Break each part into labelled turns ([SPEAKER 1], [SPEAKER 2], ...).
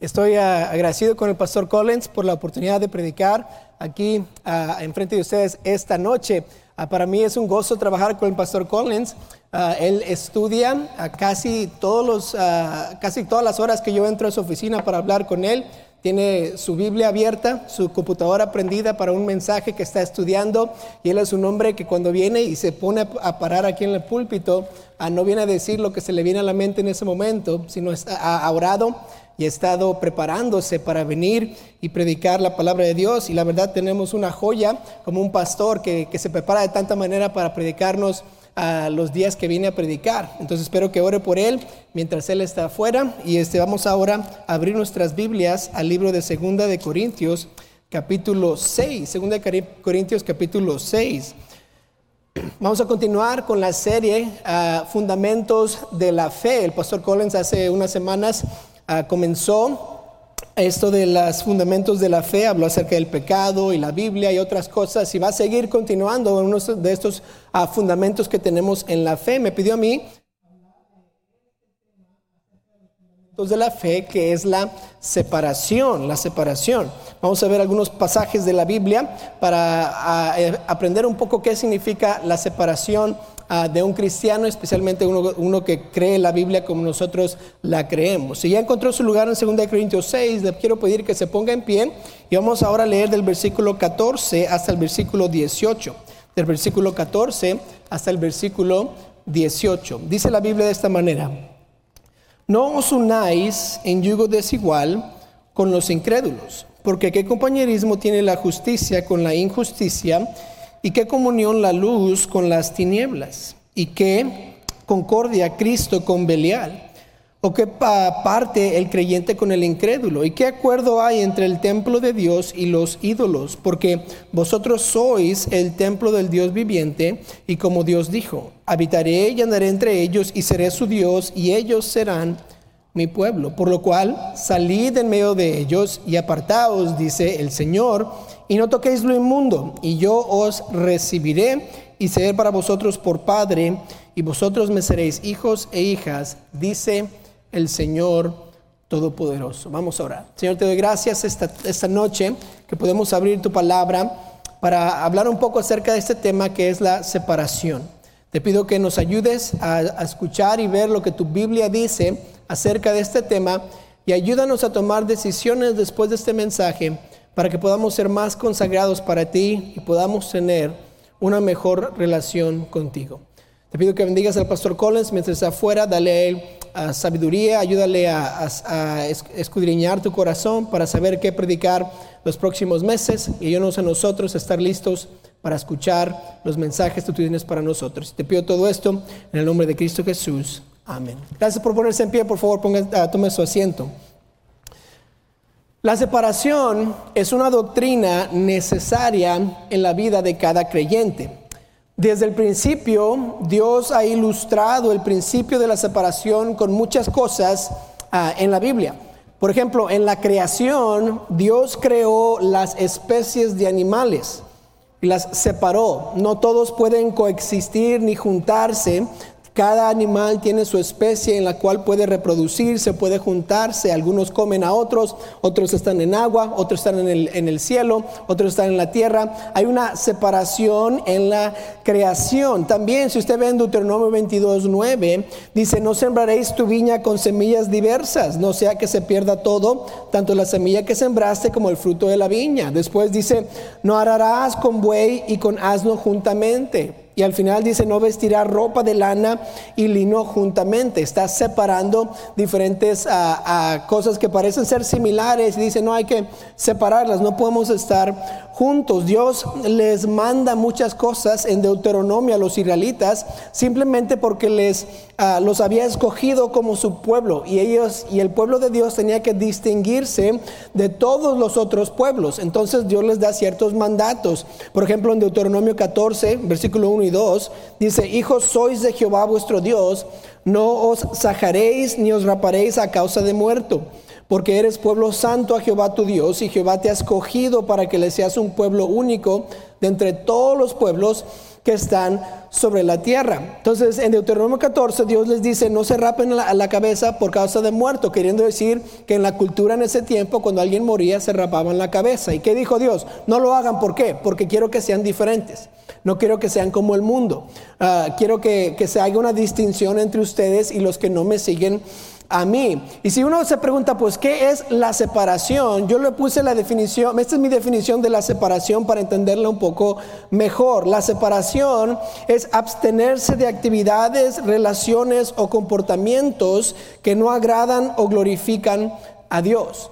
[SPEAKER 1] Estoy ah, agradecido con el pastor Collins por la oportunidad de predicar aquí ah, enfrente de ustedes esta noche. Ah, para mí es un gozo trabajar con el pastor Collins. él estudia casi, todos los, casi todas las horas que yo entro a su oficina para hablar con él tiene su Biblia abierta, su computadora prendida para un mensaje que está estudiando y él es un hombre que cuando viene y se pone a parar aquí en el púlpito, no viene a decir lo que se le viene a la mente en ese momento, sino ha orado y ha estado preparándose para venir y predicar la palabra de Dios. Y la verdad tenemos una joya como un pastor que, que se prepara de tanta manera para predicarnos a los días que viene a predicar. Entonces espero que ore por él mientras él está afuera. Y este, vamos ahora a abrir nuestras Biblias al libro de Segunda de Corintios, capítulo 6. Segunda de Corintios, capítulo 6. Vamos a continuar con la serie ah, Fundamentos de la Fe. El pastor Collins hace unas semanas ah, comenzó esto de los fundamentos de la fe, habló acerca del pecado y la Biblia y otras cosas, y va a seguir continuando uno de estos ah, fundamentos que tenemos en la fe. Me pidió a mí de la fe, que es la separación, la separación. Vamos a ver algunos pasajes de la Biblia para ah, eh, aprender un poco qué significa la separación Ah, de un cristiano, especialmente uno, que cree la Biblia como nosotros la creemos. Si ya encontró su lugar en 2 Corintios 6, le quiero pedir que se ponga en pie y vamos ahora a leer del versículo 14 hasta el versículo 18. Del versículo 14 hasta el versículo 18. Dice la Biblia de esta manera. No os unáis en yugo desigual con los incrédulos, porque qué compañerismo tiene la justicia con la injusticia ¿Y qué comunión la luz con las tinieblas? ¿Y qué concordia Cristo con Belial? ¿O qué parte el creyente con el incrédulo? ¿Y qué acuerdo hay entre el templo de Dios y los ídolos? Porque vosotros sois el templo del Dios viviente y como Dios dijo, habitaré y andaré entre ellos y seré su Dios y ellos serán mi pueblo. Por lo cual salid en medio de ellos y apartaos, dice el Señor y no toquéis lo inmundo, y yo os recibiré y seré para vosotros por Padre, y vosotros me seréis hijos e hijas, dice el Señor Todopoderoso. Vamos a orar. Señor, te doy gracias esta, esta noche que podemos abrir tu palabra para hablar un poco acerca de este tema que es la separación. Te pido que nos ayudes a, a escuchar y ver lo que tu Biblia dice acerca de este tema y ayúdanos a tomar decisiones después de este mensaje para que podamos ser más consagrados para ti y podamos tener una mejor relación contigo. Te pido que bendigas al pastor Collins mientras está afuera, dale a él sabiduría, ayúdale a, escudriñar tu corazón para saber qué predicar los próximos meses y ayúdanos a nosotros a estar listos para escuchar los mensajes que tú tienes para nosotros. Te pido todo esto en el nombre de Cristo Jesús. Amén. Gracias por ponerse en pie, por favor, ponga, ah, tome su asiento. La separación es una doctrina necesaria en la vida de cada creyente. Desde el principio, Dios ha ilustrado el principio de la separación con muchas cosas ah, en la Biblia. Por ejemplo, en la creación, Dios creó las especies de animales y las separó. No todos pueden coexistir ni juntarse, cada animal tiene su especie en la cual puede reproducirse, puede juntarse. Algunos comen a otros, otros están en agua, otros están en el, en el cielo, otros están en la tierra. Hay una separación en la creación. También, si usted ve en Deuteronomio 22, 9, dice, no sembraréis tu viña con semillas diversas, no sea que se pierda todo, tanto la semilla que sembraste como el fruto de la viña. Después dice, no ararás con buey y con asno juntamente y al final dice, no vestirá ropa de lana y lino juntamente. Está separando diferentes ah, ah, cosas que parecen ser similares y dice, no hay que separarlas, no podemos estar juntos. Dios les manda muchas cosas en Deuteronomio a los israelitas simplemente porque les ah, los había escogido como su pueblo y ellos y el pueblo de Dios tenía que distinguirse de todos los otros pueblos. Entonces Dios les da ciertos mandatos. Por ejemplo, en Deuteronomio 14, versículo 1 y 2, dice, "Hijos sois de Jehová vuestro Dios, no os sajaréis ni os raparéis a causa de muerto." porque eres pueblo santo a Jehová tu Dios y Jehová te ha escogido para que le seas un pueblo único de entre todos los pueblos que están sobre la tierra. Entonces, en Deuteronomio 14, Dios les dice, no se rapen la, la cabeza por causa de muerto, queriendo decir que en la cultura en ese tiempo, cuando alguien moría, se rapaban la cabeza. ¿Y qué dijo Dios? No lo hagan, ¿por qué? Porque quiero que sean diferentes. No quiero que sean como el mundo. Ah, quiero que, que se haga una distinción entre ustedes y los que no me siguen a mí. Y si uno se pregunta, pues, ¿qué es la separación? Yo le puse la definición, esta es mi definición de la separación para entenderla un poco mejor. La separación es abstenerse de actividades, relaciones o comportamientos que no agradan o glorifican a Dios.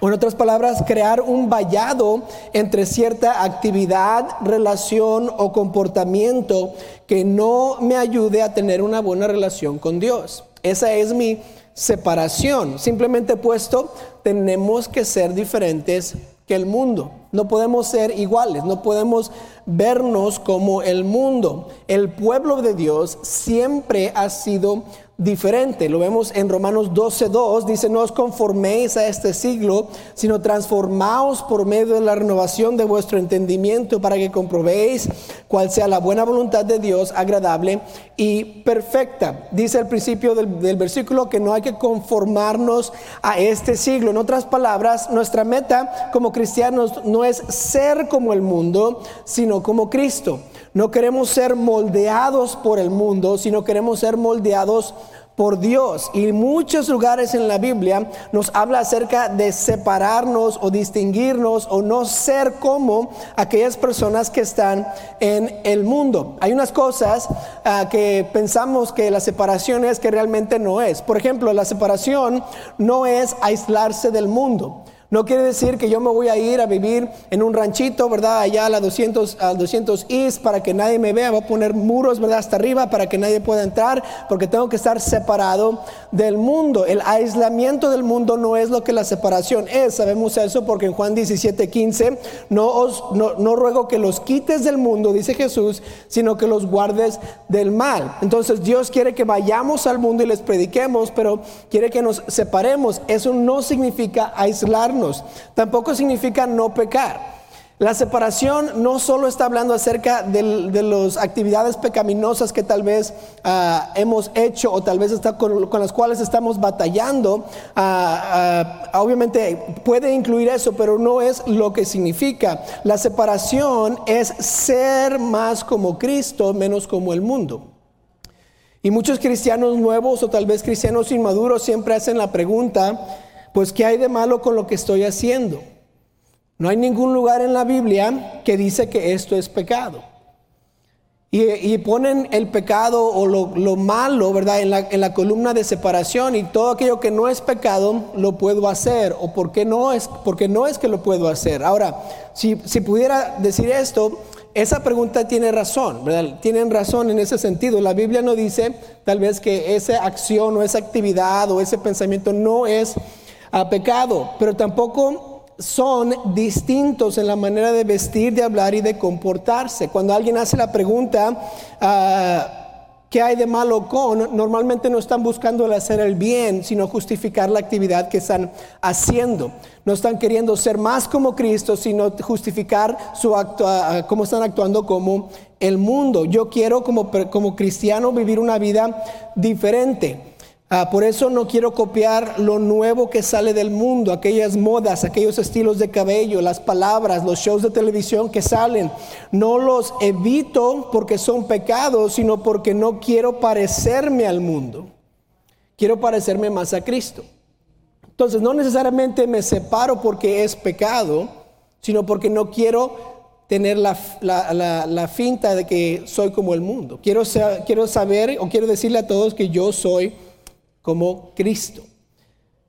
[SPEAKER 1] O en otras palabras, crear un vallado entre cierta actividad, relación o comportamiento que no me ayude a tener una buena relación con Dios. Esa es mi separación. Simplemente puesto, tenemos que ser diferentes que el mundo. No podemos ser iguales, no podemos vernos como el mundo. El pueblo de Dios siempre ha sido diferente. Lo vemos en Romanos 12.2, dice, no os conforméis a este siglo, sino transformaos por medio de la renovación de vuestro entendimiento para que comprobéis cuál sea la buena voluntad de Dios, agradable y perfecta. Dice al principio del, del versículo que no hay que conformarnos a este siglo. En otras palabras, nuestra meta como cristianos no es ser como el mundo, sino como Cristo. No queremos ser moldeados por el mundo, sino queremos ser moldeados por Dios. Y muchos lugares en la Biblia nos habla acerca de separarnos o distinguirnos o no ser como aquellas personas que están en el mundo. Hay unas cosas uh, que pensamos que la separación es que realmente no es. Por ejemplo, la separación no es aislarse del mundo. No quiere decir que yo me voy a ir a vivir en un ranchito, ¿verdad? Allá a la 200, al 200 East para que nadie me vea. Voy a poner muros, ¿verdad? Hasta arriba para que nadie pueda entrar, porque tengo que estar separado del mundo. El aislamiento del mundo no es lo que la separación es. Sabemos eso porque en Juan 17, 15, no, os, no, no ruego que los quites del mundo, dice Jesús, sino que los guardes del mal. Entonces Dios quiere que vayamos al mundo y les prediquemos, pero quiere que nos separemos. Eso no significa aislarnos Tampoco significa no pecar. La separación no solo está hablando acerca de, las actividades pecaminosas que tal vez uh, hemos hecho o tal vez con, las cuales estamos batallando. Uh, uh, obviamente puede incluir eso, pero no es lo que significa. La separación es ser más como Cristo, menos como el mundo. Y muchos cristianos nuevos o tal vez cristianos inmaduros siempre hacen la pregunta, pues ¿qué hay de malo con lo que estoy haciendo? No hay ningún lugar en la Biblia que dice que esto es pecado. Y, y ponen el pecado o lo, lo malo, ¿verdad? En la, en la, columna de separación y todo aquello que no es pecado lo puedo hacer o porque no es, porque no es que lo puedo hacer. Ahora, si, si pudiera decir esto, esa pregunta tiene razón, ¿verdad? Tienen razón en ese sentido. La Biblia no dice tal vez que esa acción o esa actividad o ese pensamiento no es a pecado, pero tampoco son distintos en la manera de vestir, de hablar y de comportarse. Cuando alguien hace la pregunta, uh, ¿qué hay de malo con? Normalmente no están buscando hacer el bien, sino justificar la actividad que están haciendo. No están queriendo ser más como Cristo, sino justificar su acto, uh, cómo están actuando como el mundo. Yo quiero como, como cristiano vivir una vida diferente. Ah, por eso no quiero copiar lo nuevo que sale del mundo, aquellas modas, aquellos estilos de cabello, las palabras, los shows de televisión que salen. No los evito porque son pecados, sino porque no quiero parecerme al mundo. Quiero parecerme más a Cristo. Entonces no necesariamente me separo porque es pecado, sino porque no quiero tener la, la, la, la, finta de que soy como el mundo. Quiero, quiero saber o quiero decirle a todos que yo soy como Cristo.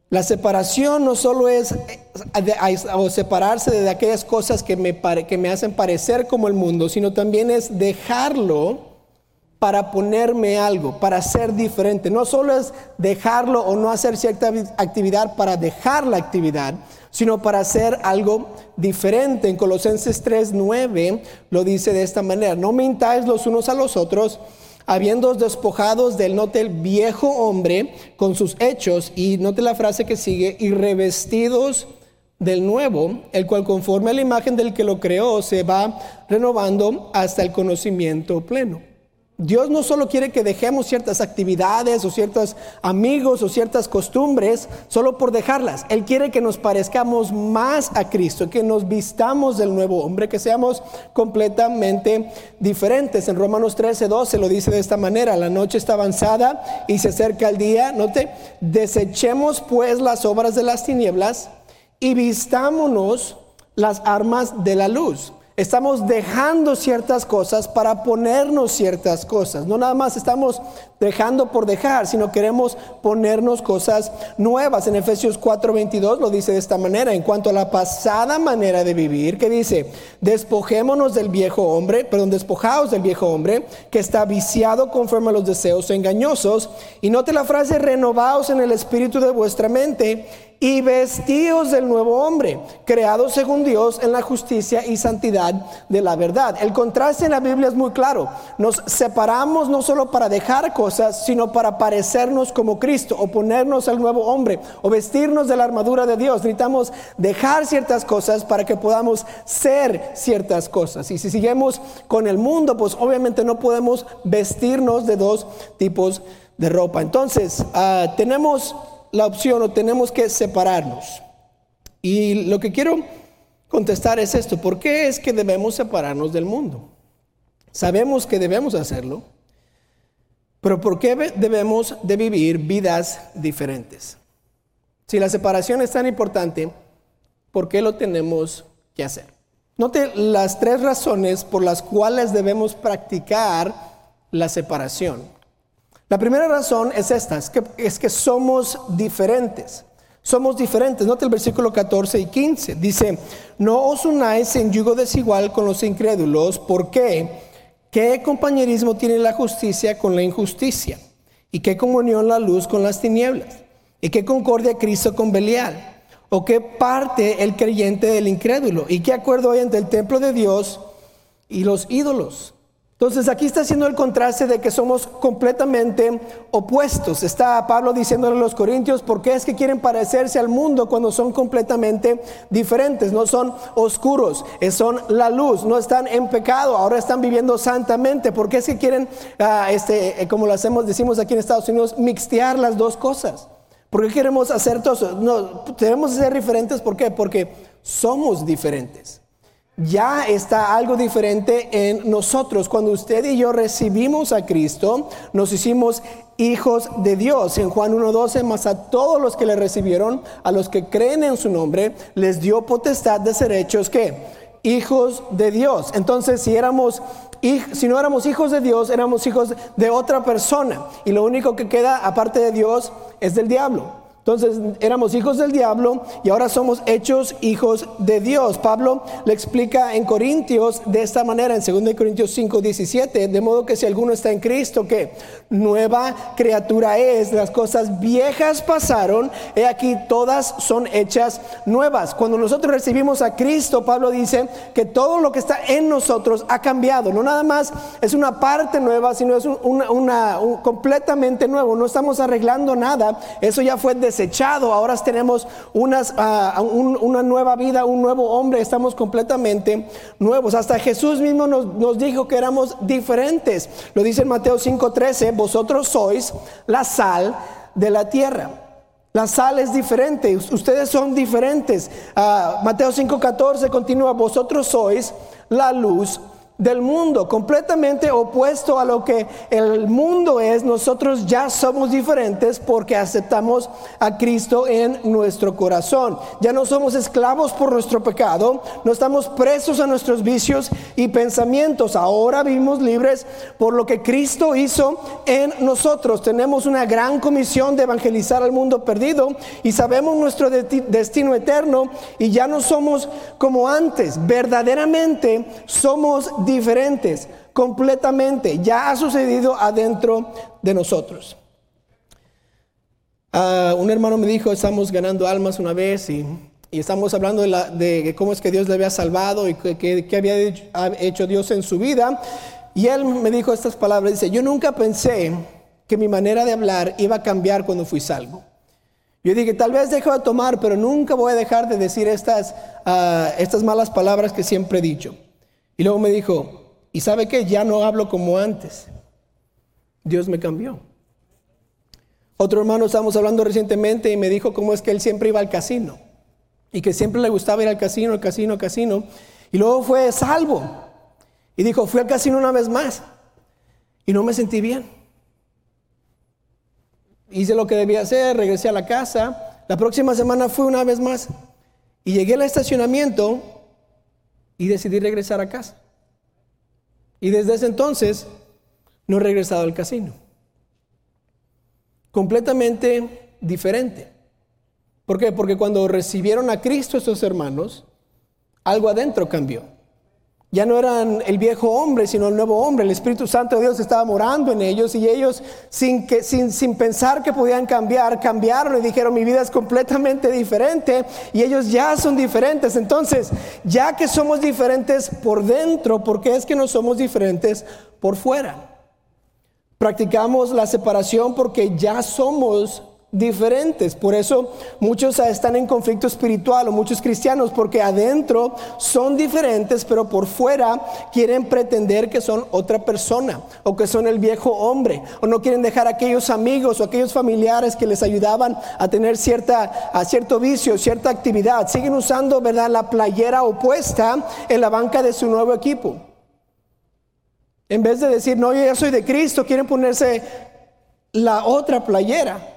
[SPEAKER 1] La separación no solo es o separarse de aquellas cosas que me, que me hacen parecer como el mundo, sino también es dejarlo para ponerme algo, para ser diferente. No solo es dejarlo o no hacer cierta actividad para dejar la actividad, sino para hacer algo diferente. En Colosenses 3:9 lo dice de esta manera, no mintáis los unos a los otros, habiendo despojados del note el viejo hombre con sus hechos, y note la frase que sigue, y revestidos del nuevo, el cual conforme a la imagen del que lo creó se va renovando hasta el conocimiento pleno. Dios no solo quiere que dejemos ciertas actividades o ciertos amigos o ciertas costumbres solo por dejarlas. Él quiere que nos parezcamos más a Cristo, que nos vistamos del nuevo hombre, que seamos completamente diferentes. En Romanos 13, 12 lo dice de esta manera, la noche está avanzada y se acerca el día. Note, desechemos pues las obras de las tinieblas y vistámonos las armas de la luz. Estamos dejando ciertas cosas para ponernos ciertas cosas. No nada más estamos dejando por dejar, sino queremos ponernos cosas nuevas. En Efesios 4:22 lo dice de esta manera, en cuanto a la pasada manera de vivir, que dice, despojémonos del viejo hombre, perdón, despojaos del viejo hombre, que está viciado conforme a los deseos engañosos. Y note la frase, renovaos en el espíritu de vuestra mente y vestidos del nuevo hombre, creado según Dios en la justicia y santidad de la verdad. El contraste en la Biblia es muy claro. Nos separamos no solo para dejar cosas, sino para parecernos como Cristo, o ponernos al nuevo hombre, o vestirnos de la armadura de Dios. Necesitamos dejar ciertas cosas para que podamos ser ciertas cosas. Y si seguimos con el mundo, pues obviamente no podemos vestirnos de dos tipos de ropa. Entonces, ah, tenemos la opción o tenemos que separarnos. Y lo que quiero contestar es esto, ¿por qué es que debemos separarnos del mundo? Sabemos que debemos hacerlo, pero ¿por qué debemos de vivir vidas diferentes? Si la separación es tan importante, ¿por qué lo tenemos que hacer? Note las tres razones por las cuales debemos practicar la separación. La primera razón es esta, es que, somos diferentes. Somos diferentes. Note el versículo 14 y 15. Dice, no os unáis en yugo desigual con los incrédulos. ¿Por qué? ¿Qué compañerismo tiene la justicia con la injusticia? ¿Y qué comunión la luz con las tinieblas? ¿Y qué concordia Cristo con Belial? ¿O qué parte el creyente del incrédulo? ¿Y qué acuerdo hay entre el templo de Dios y los ídolos? Entonces aquí está haciendo el contraste de que somos completamente opuestos. Está Pablo diciéndole a los corintios, ¿por qué es que quieren parecerse al mundo cuando son completamente diferentes? No son oscuros, son la luz, no están en pecado, ahora están viviendo santamente. ¿Por qué es que quieren, ah, este, eh, como lo hacemos, decimos aquí en Estados Unidos, mixtear las dos cosas? ¿Por qué queremos hacer todo eso? No, debemos ser diferentes, ¿por qué? Porque somos diferentes ya está algo diferente en nosotros. Cuando usted y yo recibimos a Cristo, nos hicimos hijos de Dios. En Juan 1.12, más a todos los que le recibieron, a los que creen en su nombre, les dio potestad de ser hechos que hijos de Dios. Entonces, si éramos si no éramos hijos de Dios, éramos hijos de otra persona. Y lo único que queda aparte de Dios es del diablo. Entonces éramos hijos del diablo y ahora somos hechos hijos de Dios. Pablo le explica en Corintios de esta manera, en 2 Corintios 5, 17, de modo que si alguno está en Cristo, que nueva criatura es, las cosas viejas pasaron, he aquí todas son hechas nuevas. Cuando nosotros recibimos a Cristo, Pablo dice que todo lo que está en nosotros ha cambiado. No nada más es una parte nueva, sino es una, completamente nuevo. No estamos arreglando nada. Eso ya fue de desechado, ahora tenemos ah, una nueva vida, un nuevo hombre, estamos completamente nuevos. Hasta Jesús mismo nos, nos dijo que éramos diferentes. Lo dice en Mateo 5:13, vosotros sois la sal de la tierra. La sal es diferente, ustedes son diferentes. Uh, Mateo 5:14 continúa, vosotros sois la luz del mundo, completamente opuesto a lo que el mundo es, nosotros ya somos diferentes porque aceptamos a Cristo en nuestro corazón. Ya no somos esclavos por nuestro pecado, no estamos presos a nuestros vicios y pensamientos. Ahora vivimos libres por lo que Cristo hizo en nosotros. Tenemos una gran comisión de evangelizar al mundo perdido y sabemos nuestro destino eterno y ya no somos como antes. Verdaderamente somos diferentes diferentes, completamente. Ya ha sucedido adentro de nosotros. Ah, un hermano me dijo, estamos ganando almas una vez y, estamos hablando de, cómo es que Dios le había salvado y qué había hecho Dios en su vida. Y él me dijo estas palabras, dice, yo nunca pensé que mi manera de hablar iba a cambiar cuando fui salvo. Yo dije, tal vez dejo de tomar, pero nunca voy a dejar de decir estas, ah, estas malas palabras que siempre he dicho. Y luego me dijo, ¿y sabe qué? Ya no hablo como antes. Dios me cambió. Otro hermano estábamos hablando recientemente y me dijo cómo es que él siempre iba al casino y que siempre le gustaba ir al casino, al casino, al casino. Y luego fue salvo. Y dijo, fui al casino una vez más y no me sentí bien. Hice lo que debía hacer, regresé a la casa. La próxima semana fui una vez más y llegué al estacionamiento y decidí regresar a casa. Y desde ese entonces no he regresado al casino. Completamente diferente. ¿Por qué? Porque cuando recibieron a Cristo estos hermanos, algo adentro cambió. Ya no eran el viejo hombre, sino el nuevo hombre. El Espíritu Santo de Dios estaba morando en ellos y ellos, sin, pensar que podían cambiar, cambiaron y dijeron, mi vida es completamente diferente y ellos ya son diferentes. Entonces, ya que somos diferentes por dentro, ¿por qué es que no somos diferentes por fuera? Practicamos la separación porque ya somos diferentes. Por eso muchos están en conflicto espiritual o muchos cristianos porque adentro son diferentes, pero por fuera quieren pretender que son otra persona o que son el viejo hombre o no quieren dejar a aquellos amigos o aquellos familiares que les ayudaban a tener cierta a cierto vicio, cierta actividad. Siguen usando, ¿verdad?, la playera opuesta en la banca de su nuevo equipo. En vez de decir, "No, yo ya soy de Cristo", quieren ponerse la otra playera.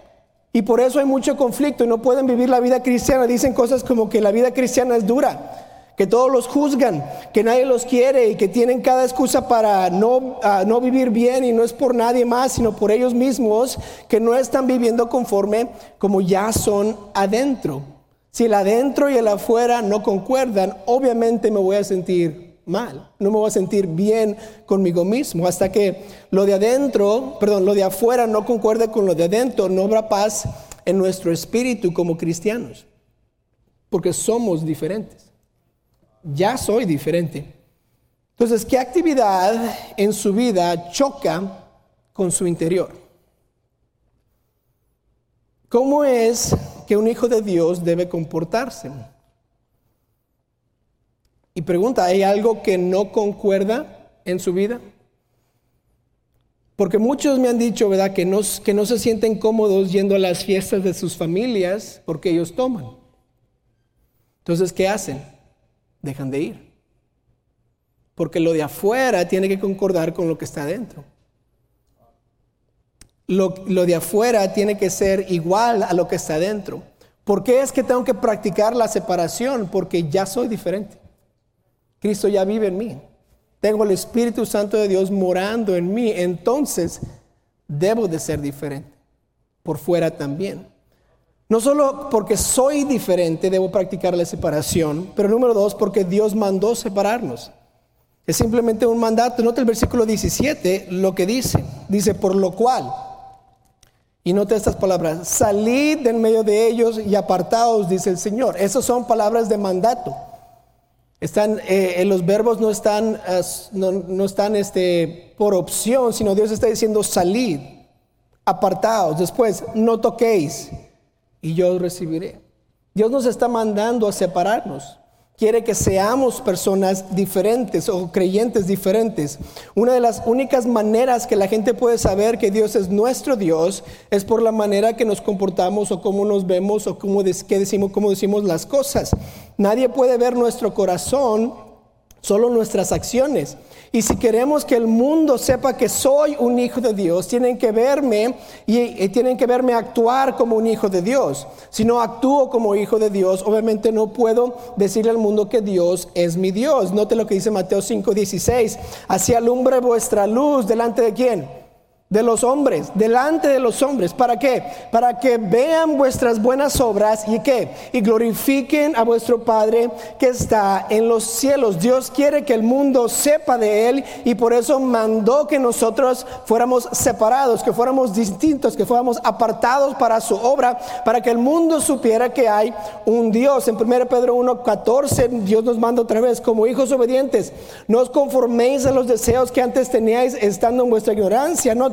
[SPEAKER 1] Y por eso hay mucho conflicto y no pueden vivir la vida cristiana. Dicen cosas como que la vida cristiana es dura, que todos los juzgan, que nadie los quiere y que tienen cada excusa para no, ah, no vivir bien y no es por nadie más, sino por ellos mismos, que no están viviendo conforme como ya son adentro. Si el adentro y el afuera no concuerdan, obviamente me voy a sentir mal, no me voy a sentir bien conmigo mismo. Hasta que lo de adentro, perdón, lo de afuera no concuerde con lo de adentro, no habrá paz en nuestro espíritu como cristianos, porque somos diferentes. Ya soy diferente. Entonces, ¿qué actividad en su vida choca con su interior? ¿Cómo es que un hijo de Dios debe comportarse? Y pregunta, ¿hay algo que no concuerda en su vida? Porque muchos me han dicho, ¿verdad?, que no, que no se sienten cómodos yendo a las fiestas de sus familias porque ellos toman. Entonces, ¿qué hacen? Dejan de ir. Porque lo de afuera tiene que concordar con lo que está adentro. Lo, lo de afuera tiene que ser igual a lo que está adentro. ¿Por qué es que tengo que practicar la separación? Porque ya soy diferente. Cristo ya vive en mí. Tengo el Espíritu Santo de Dios morando en mí. Entonces, debo de ser diferente. Por fuera también. No solo porque soy diferente debo practicar la separación, pero número dos, porque Dios mandó separarnos. Es simplemente un mandato. Nota el versículo 17, lo que dice. Dice, por lo cual, y nota estas palabras, salid del medio de ellos y apartaos, dice el Señor. Esas son palabras de mandato. Están, eh, los verbos no están, no, están este, por opción, sino Dios está diciendo salid, apartaos, después no toquéis y yo recibiré. Dios nos está mandando a separarnos. Quiere que seamos personas diferentes o creyentes diferentes. Una de las únicas maneras que la gente puede saber que Dios es nuestro Dios es por la manera que nos comportamos o cómo nos vemos o cómo, decimos, cómo decimos las cosas. Nadie puede ver nuestro corazón, solo nuestras acciones. Y si queremos que el mundo sepa que soy un hijo de Dios, tienen que verme y, tienen que verme actuar como un hijo de Dios. Si no actúo como hijo de Dios, obviamente no puedo decirle al mundo que Dios es mi Dios. Note lo que dice Mateo 5:16. Así alumbra vuestra luz delante de quién? De los hombres, delante de los hombres. ¿Para qué? Para que vean vuestras buenas obras y que y glorifiquen a vuestro Padre que está en los cielos. Dios quiere que el mundo sepa de él y por eso mandó que nosotros fuéramos separados, que fuéramos distintos, que fuéramos apartados para su obra, para que el mundo supiera que hay un Dios. En 1 Pedro 1:14 Dios nos manda otra vez como hijos obedientes, no os conforméis a los deseos que antes teníais estando en vuestra ignorancia, no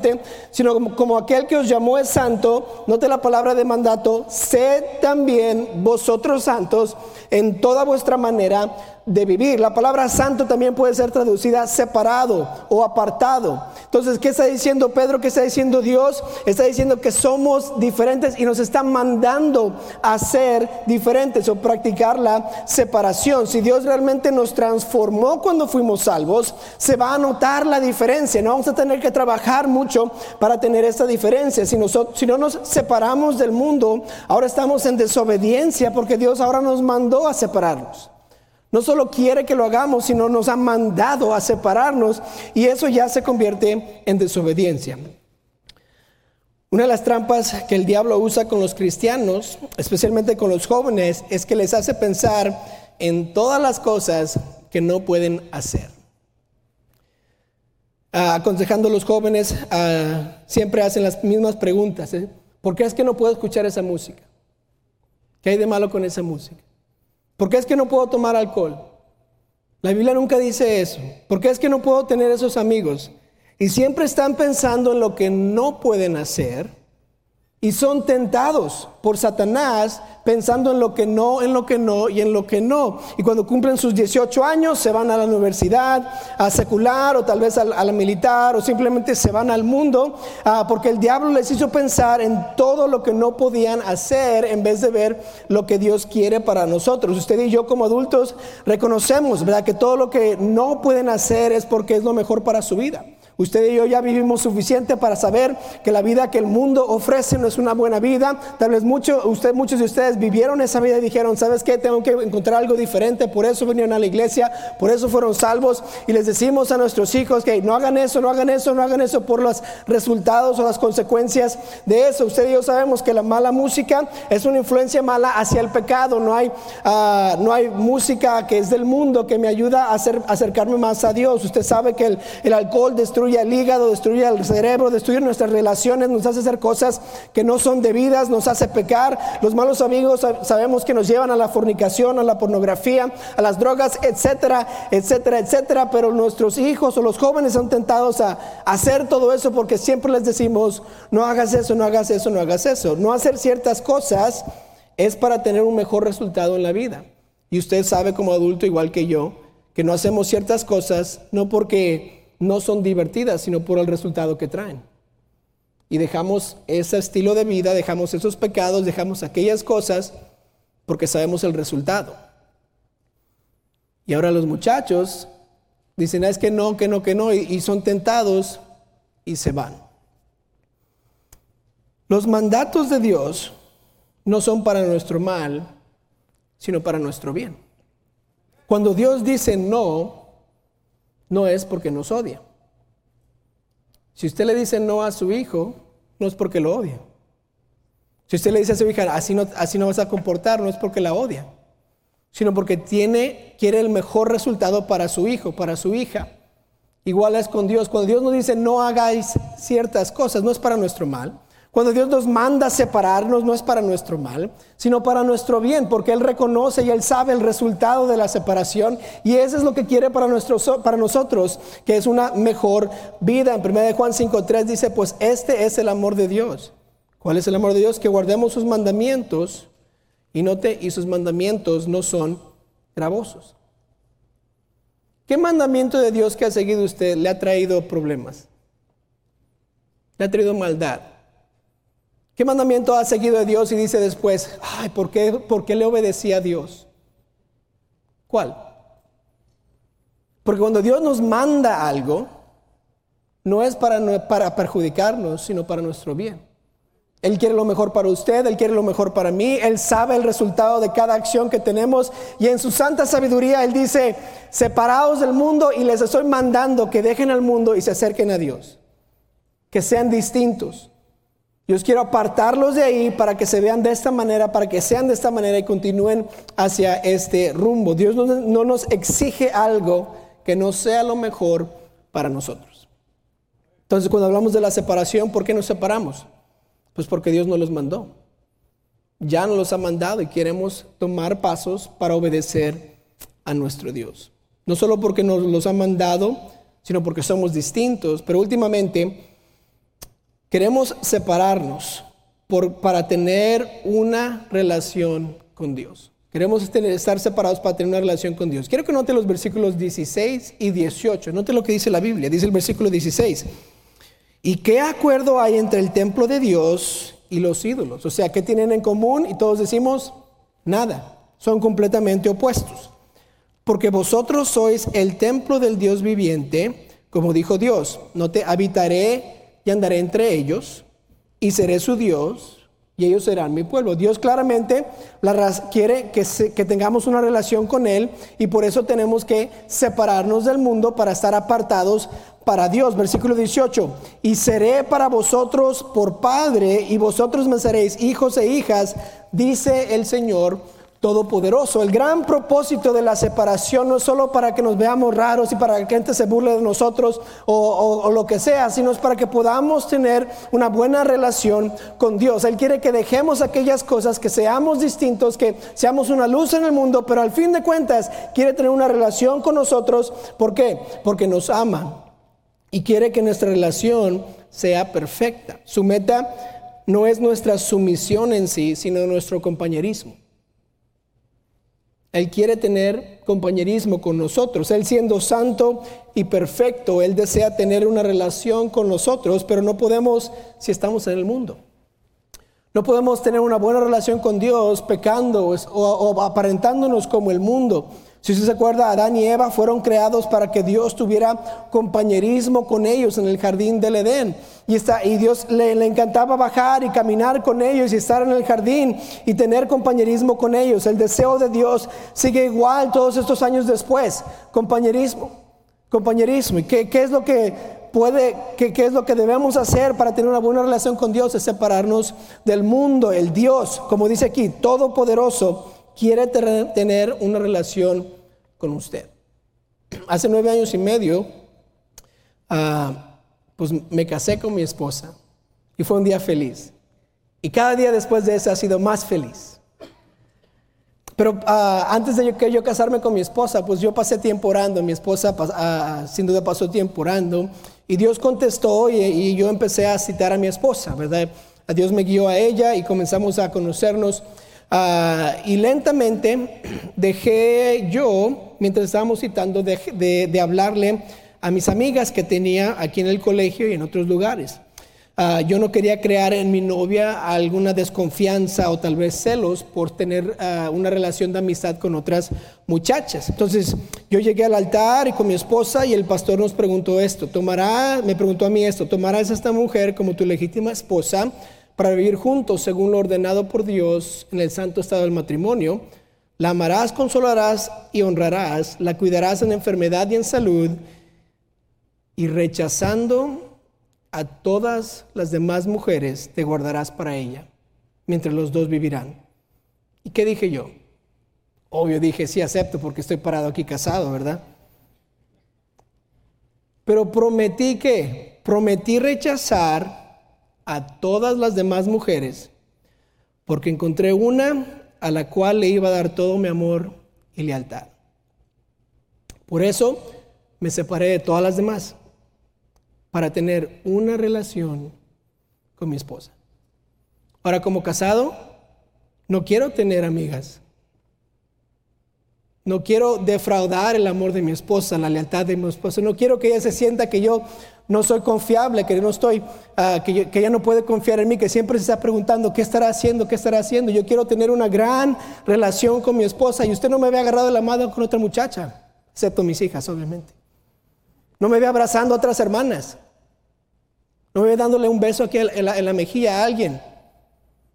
[SPEAKER 1] sino como, como aquel que os llamó es santo, note la palabra de mandato, sed también vosotros santos en toda vuestra manera de vivir. La palabra santo también puede ser traducida separado o apartado. Entonces, ¿qué está diciendo Pedro? ¿Qué está diciendo Dios? Está diciendo que somos diferentes y nos está mandando a ser diferentes o practicar la separación. Si Dios realmente nos transformó cuando fuimos salvos, se va a notar la diferencia. No vamos a tener que trabajar mucho para tener esta diferencia. Si, nosotros, si no nos separamos del mundo, ahora estamos en desobediencia porque Dios ahora nos mandó a separarnos. No solo quiere que lo hagamos, sino nos ha mandado a separarnos y eso ya se convierte en desobediencia. Una de las trampas que el diablo usa con los cristianos, especialmente con los jóvenes, es que les hace pensar en todas las cosas que no pueden hacer. Ah, aconsejando a los jóvenes, ah, siempre hacen las mismas preguntas. ¿eh? ¿Por qué es que no puedo escuchar esa música? ¿Qué hay de malo con esa música? ¿Por qué es que no puedo tomar alcohol? La Biblia nunca dice eso. ¿Por qué es que no puedo tener esos amigos? Y siempre están pensando en lo que no pueden hacer y son tentados por Satanás pensando en lo que no, en lo que no y en lo que no. Y cuando cumplen sus 18 años se van a la universidad, a secular o tal vez a, la militar o simplemente se van al mundo ah, porque el diablo les hizo pensar en todo lo que no podían hacer en vez de ver lo que Dios quiere para nosotros. Usted y yo como adultos reconocemos, ¿verdad? Que todo lo que no pueden hacer es porque es lo mejor para su vida. Usted y yo ya vivimos suficiente para saber que la vida que el mundo ofrece no es una buena vida. Tal vez mucho, usted, muchos de ustedes vivieron esa vida y dijeron, ¿sabes qué? Tengo que encontrar algo diferente. Por eso vinieron a la iglesia, por eso fueron salvos. Y les decimos a nuestros hijos que no hagan eso, no hagan eso, no hagan eso por los resultados o las consecuencias de eso. Usted y yo sabemos que la mala música es una influencia mala hacia el pecado. No hay, ah, no hay música que es del mundo que me ayuda a acercarme más a Dios. Usted sabe que el, el alcohol destruye el hígado, destruye el cerebro, destruye nuestras relaciones, nos hace hacer cosas que no son debidas, nos hace pecar. Los malos amigos sabemos que nos llevan a la fornicación, a la pornografía, a las drogas, etcétera, etcétera, etcétera. Pero nuestros hijos o los jóvenes son tentados a hacer todo eso porque siempre les decimos, no hagas eso, no hagas eso, no hagas eso. No hacer ciertas cosas es para tener un mejor resultado en la vida. Y usted sabe como adulto, igual que yo, que no hacemos ciertas cosas no porque no son divertidas, sino por el resultado que traen. Y dejamos ese estilo de vida, dejamos esos pecados, dejamos aquellas cosas porque sabemos el resultado. Y ahora los muchachos dicen, ah, es que no, que no, que no, y, son tentados y se van. Los mandatos de Dios no son para nuestro mal, sino para nuestro bien. Cuando Dios dice no, no es porque nos odia. Si usted le dice no a su hijo, no es porque lo odia. Si usted le dice a su hija, así no, así no vas a comportar, no es porque la odia, sino porque tiene, quiere el mejor resultado para su hijo, para su hija. Igual es con Dios. Cuando Dios nos dice no hagáis ciertas cosas, no es para nuestro mal, cuando Dios nos manda separarnos no es para nuestro mal, sino para nuestro bien, porque Él reconoce y Él sabe el resultado de la separación y eso es lo que quiere para, para nosotros, que es una mejor vida. En 1 Juan 5.3 dice, pues este es el amor de Dios. ¿Cuál es el amor de Dios? Que guardemos sus mandamientos y note, y sus mandamientos no son gravosos. ¿Qué mandamiento de Dios que ha seguido usted le ha traído problemas? Le ha traído maldad. ¿Qué mandamiento ha seguido de Dios y dice después, ay, ¿por qué, ¿por qué le obedecí a Dios? ¿Cuál? Porque cuando Dios nos manda algo, no es para, para perjudicarnos, sino para nuestro bien. Él quiere lo mejor para usted, Él quiere lo mejor para mí, Él sabe el resultado de cada acción que tenemos y en su santa sabiduría Él dice, separados del mundo y les estoy mandando que dejen al mundo y se acerquen a Dios, que sean distintos. Dios quiero apartarlos de ahí para que se vean de esta manera, para que sean de esta manera y continúen hacia este rumbo. Dios no, no nos exige algo que no sea lo mejor para nosotros. Entonces, cuando hablamos de la separación, ¿por qué nos separamos? Pues porque Dios nos los mandó. Ya nos los ha mandado y queremos tomar pasos para obedecer a nuestro Dios. No solo porque nos los ha mandado, sino porque somos distintos, pero últimamente Queremos separarnos por, para tener una relación con Dios. Queremos estar separados para tener una relación con Dios. Quiero que note los versículos 16 y 18. Note lo que dice la Biblia. Dice el versículo 16. ¿Y qué acuerdo hay entre el templo de Dios y los ídolos? O sea, ¿qué tienen en común? Y todos decimos, nada. Son completamente opuestos. Porque vosotros sois el templo del Dios viviente, como dijo Dios. No te habitaré y andaré entre ellos, y seré su Dios, y ellos serán mi pueblo. Dios claramente quiere que, que, tengamos una relación con Él y por eso tenemos que separarnos del mundo para estar apartados para Dios. Versículo 18, y seré para vosotros por Padre y vosotros me seréis hijos e hijas, dice el Señor Todopoderoso. El gran propósito de la separación no es solo para que nos veamos raros y para que la gente se burle de nosotros o, lo que sea, sino es para que podamos tener una buena relación con Dios. Él quiere que dejemos aquellas cosas, que seamos distintos, que seamos una luz en el mundo, pero al fin de cuentas quiere tener una relación con nosotros. ¿Por qué? Porque nos ama y quiere que nuestra relación sea perfecta. Su meta no es nuestra sumisión en sí, sino nuestro compañerismo. Él quiere tener compañerismo con nosotros. Él siendo santo y perfecto, Él desea tener una relación con nosotros, pero no podemos si estamos en el mundo. No podemos tener una buena relación con Dios pecando o, aparentándonos como el mundo. Si usted se acuerda, Adán y Eva fueron creados para que Dios tuviera compañerismo con ellos en el jardín del Edén. Y, está, y Dios le, encantaba bajar y caminar con ellos y estar en el jardín y tener compañerismo con ellos. El deseo de Dios sigue igual todos estos años después. Compañerismo, compañerismo. ¿Y qué, es lo que puede, qué es lo que debemos hacer para tener una buena relación con Dios? Es separarnos del mundo. El Dios, como dice aquí, todopoderoso quiere tener una relación con usted. Hace nueve años y medio, ah, pues me casé con mi esposa y fue un día feliz. Y cada día después de eso ha sido más feliz. Pero ah, antes de que yo casarme con mi esposa, pues yo pasé tiempo orando. Mi esposa ah, sin duda pasó tiempo orando. Y Dios contestó y, y, yo empecé a citar a mi esposa, ¿verdad? A Dios me guió a ella y comenzamos a conocernos. Ah, y lentamente dejé yo, mientras estábamos citando, de, hablarle a mis amigas que tenía aquí en el colegio y en otros lugares. Ah, yo no quería crear en mi novia alguna desconfianza o tal vez celos por tener ah, una relación de amistad con otras muchachas. Entonces yo llegué al altar y con mi esposa y el pastor nos preguntó esto, tomará, me preguntó a mí esto, ¿tomarás a esta mujer como tu legítima esposa? Para vivir juntos según lo ordenado por Dios en el santo estado del matrimonio. La amarás, consolarás y honrarás, la cuidarás en enfermedad y en salud, y rechazando a todas las demás mujeres, te guardarás para ella, mientras los dos vivirán. ¿Y qué dije yo? Obvio dije, sí acepto porque estoy parado aquí casado, ¿verdad? Pero prometí que, prometí rechazar a todas las demás mujeres, porque encontré una a la cual le iba a dar todo mi amor y lealtad. Por eso me separé de todas las demás, para tener una relación con mi esposa. Ahora como casado, no quiero tener amigas. No quiero defraudar el amor de mi esposa, la lealtad de mi esposa. No quiero que ella se sienta que yo no soy confiable, que no estoy, ah, que, ella no puede confiar en mí, que siempre se está preguntando qué estará haciendo, qué estará haciendo. Yo quiero tener una gran relación con mi esposa y usted no me ve agarrado de la mano con otra muchacha, excepto mis hijas, obviamente. No me ve abrazando a otras hermanas. No me ve dándole un beso aquí en la mejilla a alguien.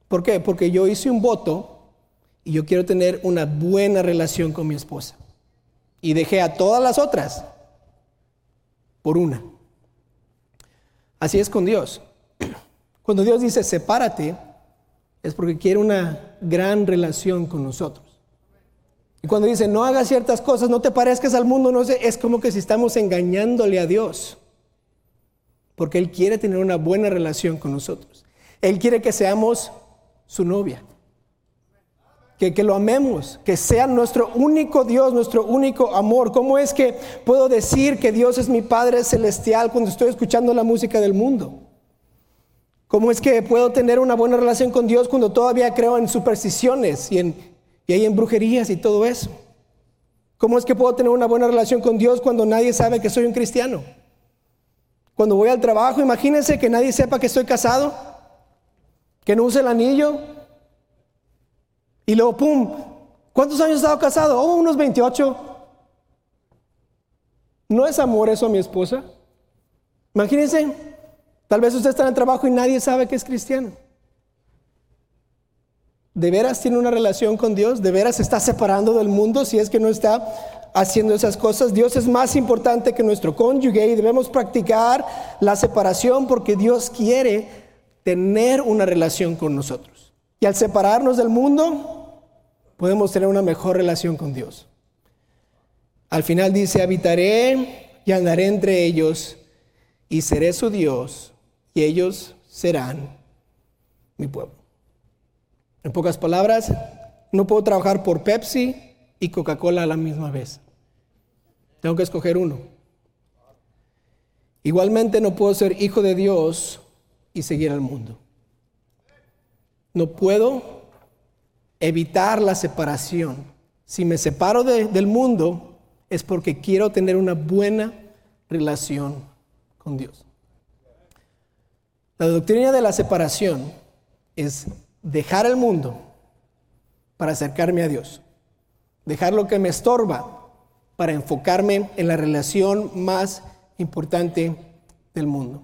[SPEAKER 1] ¿Por qué? Porque yo hice un voto y yo quiero tener una buena relación con mi esposa. Y dejé a todas las otras por una. Así es con Dios. Cuando Dios dice sepárate, es porque quiere una gran relación con nosotros. Y cuando dice no hagas ciertas cosas, no te parezcas al mundo, no sé, es como que si estamos engañándole a Dios. Porque Él quiere tener una buena relación con nosotros. Él quiere que seamos su novia que, lo amemos, que sea nuestro único Dios, nuestro único amor. ¿Cómo es que puedo decir que Dios es mi Padre celestial cuando estoy escuchando la música del mundo? ¿Cómo es que puedo tener una buena relación con Dios cuando todavía creo en supersticiones y, en, y en brujerías y todo eso? ¿Cómo es que puedo tener una buena relación con Dios cuando nadie sabe que soy un cristiano? Cuando voy al trabajo, imagínense que nadie sepa que estoy casado, que no use el anillo. Y luego, ¡pum! ¿Cuántos años he estado casado? Oh, unos 28. ¿No es amor eso a mi esposa? Imagínense, Tal vez usted está en el trabajo y nadie sabe que es cristiano. ¿De veras tiene una relación con Dios? ¿De veras está separando del mundo si es que no está haciendo esas cosas? Dios es más importante que nuestro cónyuge y debemos practicar la separación porque Dios quiere tener una relación con nosotros. Y al separarnos del mundo, podemos tener una mejor relación con Dios. Al final dice, habitaré y andaré entre ellos y seré su Dios y ellos serán mi pueblo. En pocas palabras, no puedo trabajar por Pepsi y Coca-Cola a la misma vez. Tengo que escoger uno. Igualmente no puedo ser hijo de Dios y seguir al mundo. No puedo evitar la separación. Si me separo del mundo es porque quiero tener una buena relación con Dios. La doctrina de la separación es dejar el mundo para acercarme a Dios. Dejar lo que me estorba para enfocarme en la relación más importante del mundo.